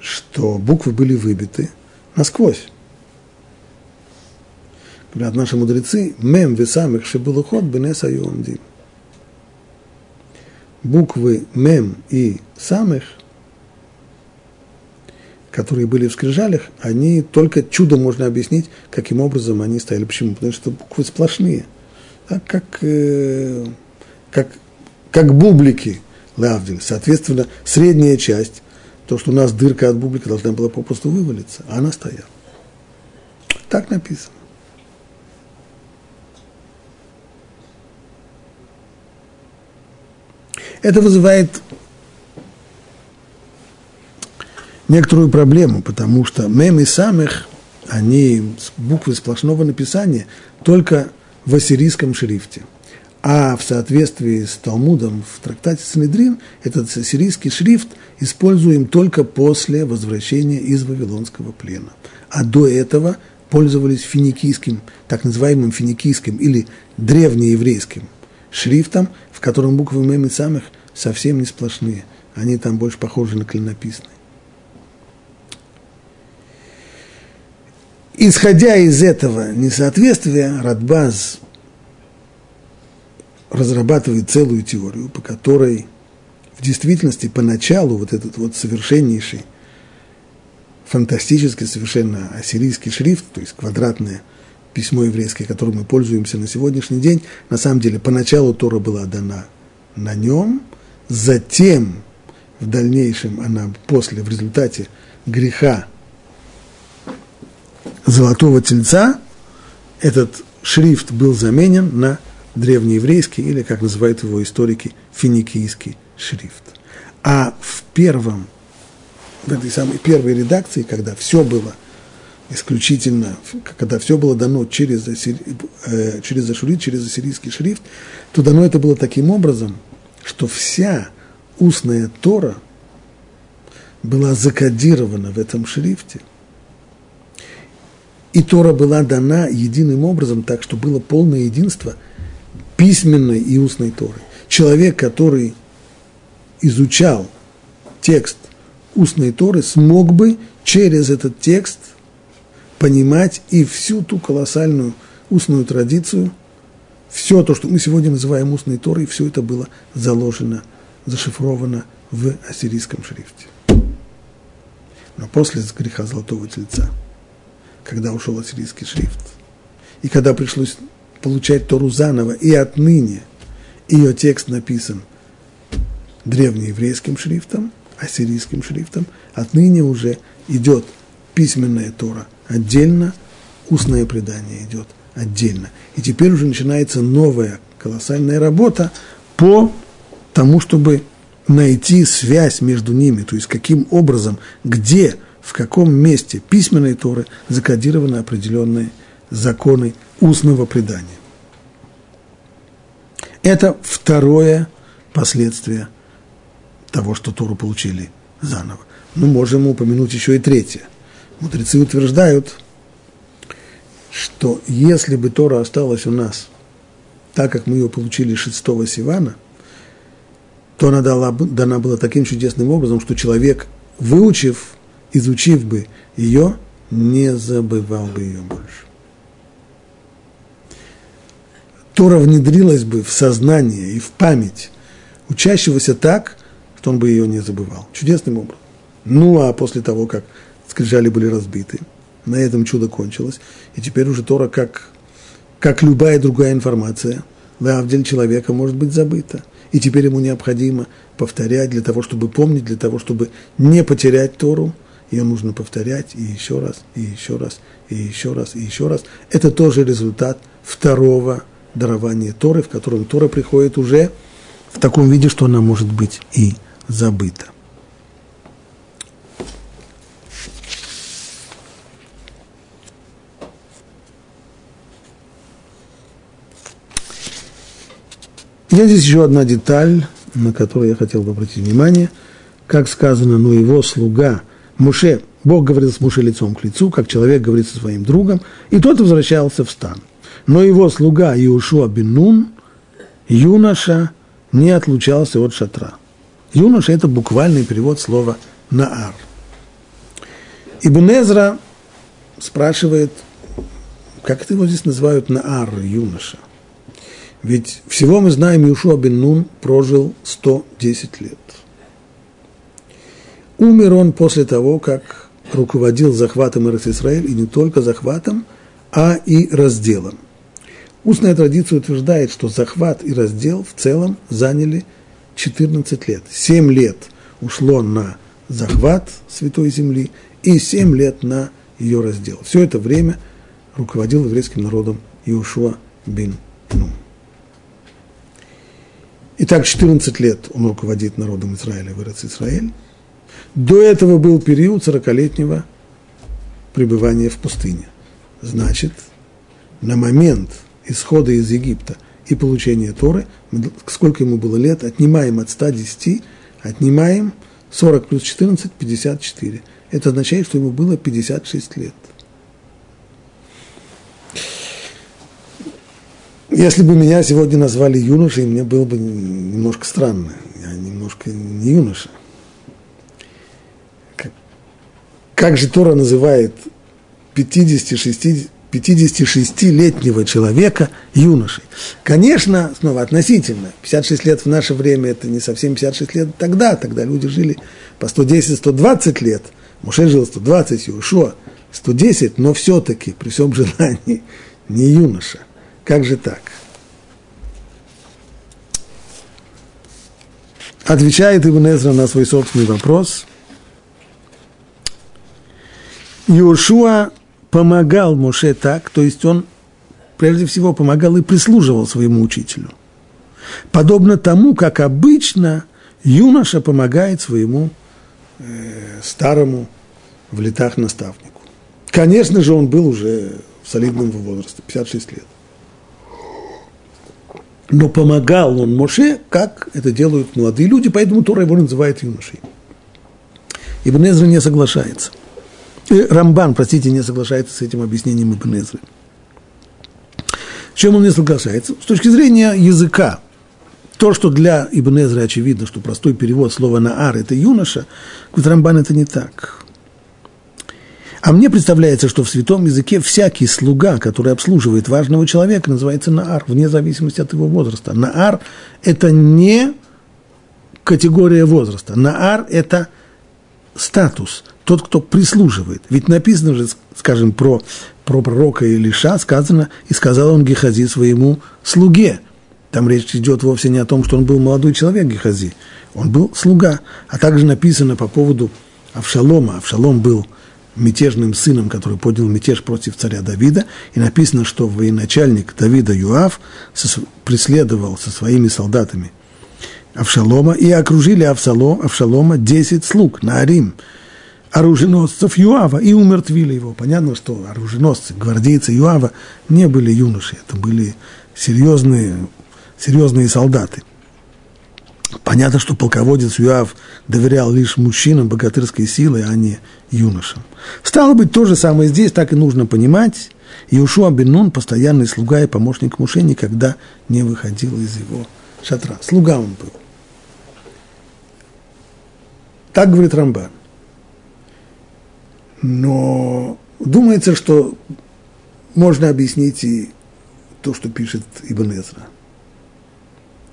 что буквы были выбиты насквозь. Говорят наши мудрецы, мем весамых шебулухот бенес айомдим. Буквы мем и самых, которые были в скрижалях, они только чудом можно объяснить, каким образом они стояли. Почему? Потому что буквы сплошные. Так как, э, как, как бублики – Лавдин. Соответственно, средняя часть, то, что у нас дырка от бублика должна была попросту вывалиться, а она стояла. Так написано. Это вызывает некоторую проблему, потому что мем и самых, они буквы сплошного написания только в ассирийском шрифте – а в соответствии с Талмудом в трактате Санедрин этот сирийский шрифт используем только после возвращения из Вавилонского плена. А до этого пользовались финикийским, так называемым финикийским или древнееврейским шрифтом, в котором буквы Мем и самых совсем не сплошные. Они там больше похожи на клинописные. Исходя из этого несоответствия, Радбаз разрабатывает целую теорию, по которой в действительности поначалу вот этот вот совершеннейший, фантастический совершенно ассирийский шрифт, то есть квадратное письмо еврейское, которым мы пользуемся на сегодняшний день, на самом деле поначалу Тора была дана на нем, затем в дальнейшем она после, в результате греха золотого тельца, этот шрифт был заменен на древнееврейский или, как называют его историки, финикийский шрифт. А в первом, в этой самой первой редакции, когда все было исключительно, когда все было дано через, э, через Ашурит, через ассирийский шрифт, то дано это было таким образом, что вся устная Тора была закодирована в этом шрифте. И Тора была дана единым образом, так что было полное единство – письменной и устной Торы. Человек, который изучал текст устной Торы, смог бы через этот текст понимать и всю ту колоссальную устную традицию, все то, что мы сегодня называем устной Торой, все это было заложено, зашифровано в ассирийском шрифте. Но после греха Золотого Тельца, когда ушел ассирийский шрифт, и когда пришлось получать Тору заново, и отныне ее текст написан древнееврейским шрифтом, ассирийским шрифтом, отныне уже идет письменная Тора отдельно, устное предание идет отдельно. И теперь уже начинается новая колоссальная работа по тому, чтобы найти связь между ними, то есть каким образом, где, в каком месте письменной Торы закодированы определенные законы устного предания. Это второе последствие того, что Тору получили заново. Ну, можем упомянуть еще и третье. Мудрецы утверждают, что если бы Тора осталась у нас так, как мы ее получили шестого Сивана, то она дала, дана была таким чудесным образом, что человек, выучив, изучив бы ее, не забывал бы ее больше. Тора внедрилась бы в сознание и в память учащегося так, что он бы ее не забывал. Чудесным образом. Ну, а после того, как скрижали были разбиты, на этом чудо кончилось, и теперь уже Тора, как, как любая другая информация, в человека может быть забыта. И теперь ему необходимо повторять для того, чтобы помнить, для того, чтобы не потерять Тору. Ее нужно повторять и еще раз, и еще раз, и еще раз, и еще раз. Это тоже результат второго дарование Торы, в котором Тора приходит уже в таком виде, что она может быть и забыта. Есть здесь еще одна деталь, на которую я хотел бы обратить внимание. Как сказано, но его слуга Муше Бог говорил с Муше лицом к лицу, как человек говорит со своим другом, и тот возвращался в стан. Но его слуга Иушуа бен Нун, юноша, не отлучался от шатра. Юноша – это буквальный перевод слова «наар». Ибн Эзра спрашивает, как это его здесь называют «наар», юноша. Ведь всего мы знаем, Юшуа бен Нун прожил 110 лет. Умер он после того, как руководил захватом Иерусалим, и не только захватом, а и разделом. Устная традиция утверждает, что захват и раздел в целом заняли 14 лет. 7 лет ушло на захват Святой Земли и 7 лет на ее раздел. Все это время руководил еврейским народом Иушуа бин Нун. Итак, 14 лет он руководит народом Израиля в Израиль. До этого был период 40-летнего пребывания в пустыне. Значит, на момент исхода из Египта и получения Торы, сколько ему было лет, отнимаем от 110, отнимаем 40 плюс 14, 54. Это означает, что ему было 56 лет. Если бы меня сегодня назвали юношей, мне было бы немножко странно. Я немножко не юноша. Как же Тора называет 56, 56-летнего человека юношей? Конечно, снова относительно. 56 лет в наше время – это не совсем 56 лет тогда. Тогда люди жили по 110-120 лет. Муше жил 120, Иошуа 110, но все-таки при всем желании не юноша. Как же так? Отвечает Ибн Эзра на свой собственный вопрос – Иошуа помогал Моше так, то есть он прежде всего помогал и прислуживал своему учителю. Подобно тому, как обычно юноша помогает своему э, старому в летах наставнику. Конечно же, он был уже в солидном возрасте, 56 лет. Но помогал он Моше, как это делают молодые люди, поэтому Тора его называет юношей. Ибн Эзра не соглашается. Рамбан, простите, не соглашается с этим объяснением Ибн Эзры. С чем он не соглашается? С точки зрения языка. То, что для Ибн Эзры очевидно, что простой перевод слова «наар» – это юноша, говорит Рамбан, это не так. А мне представляется, что в святом языке всякий слуга, который обслуживает важного человека, называется наар, вне зависимости от его возраста. Наар – это не категория возраста. Наар – это статус, тот, кто прислуживает. Ведь написано же, скажем, про, про пророка Илиша, сказано, и сказал он Гехази своему слуге. Там речь идет вовсе не о том, что он был молодой человек Гехази, он был слуга. А также написано по поводу Авшалома. Авшалом был мятежным сыном, который поднял мятеж против царя Давида, и написано, что военачальник Давида Юав преследовал со своими солдатами Авшалома, и окружили Авшалома, Авшалома 10 слуг на Арим – оруженосцев Юава и умертвили его. Понятно, что оруженосцы, гвардейцы Юава не были юноши, это были серьезные, серьезные солдаты. Понятно, что полководец Юав доверял лишь мужчинам богатырской силы, а не юношам. Стало быть, то же самое здесь, так и нужно понимать. Иушуа бен Нун, постоянный слуга и помощник Муше, никогда не выходил из его шатра. Слуга он был. Так говорит Рамбан. Но думается, что можно объяснить и то, что пишет Ибн Эзра.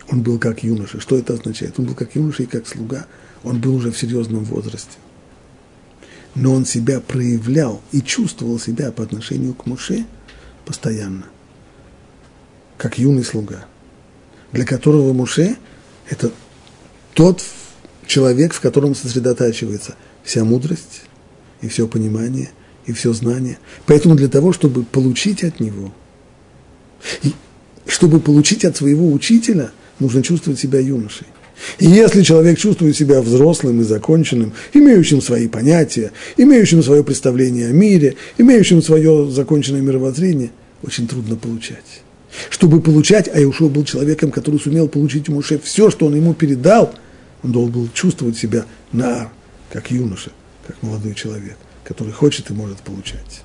Он был как юноша. Что это означает? Он был как юноша и как слуга. Он был уже в серьезном возрасте. Но он себя проявлял и чувствовал себя по отношению к Муше постоянно, как юный слуга, для которого Муше – это тот человек, в котором сосредотачивается вся мудрость, и все понимание, и все знание. Поэтому для того, чтобы получить от него, и чтобы получить от своего учителя, нужно чувствовать себя юношей. И если человек чувствует себя взрослым и законченным, имеющим свои понятия, имеющим свое представление о мире, имеющим свое законченное мировоззрение, очень трудно получать. Чтобы получать, а Иошуа был человеком, который сумел получить у Муше все, что он ему передал, он должен был чувствовать себя на, как юноша как молодой человек, который хочет и может получать.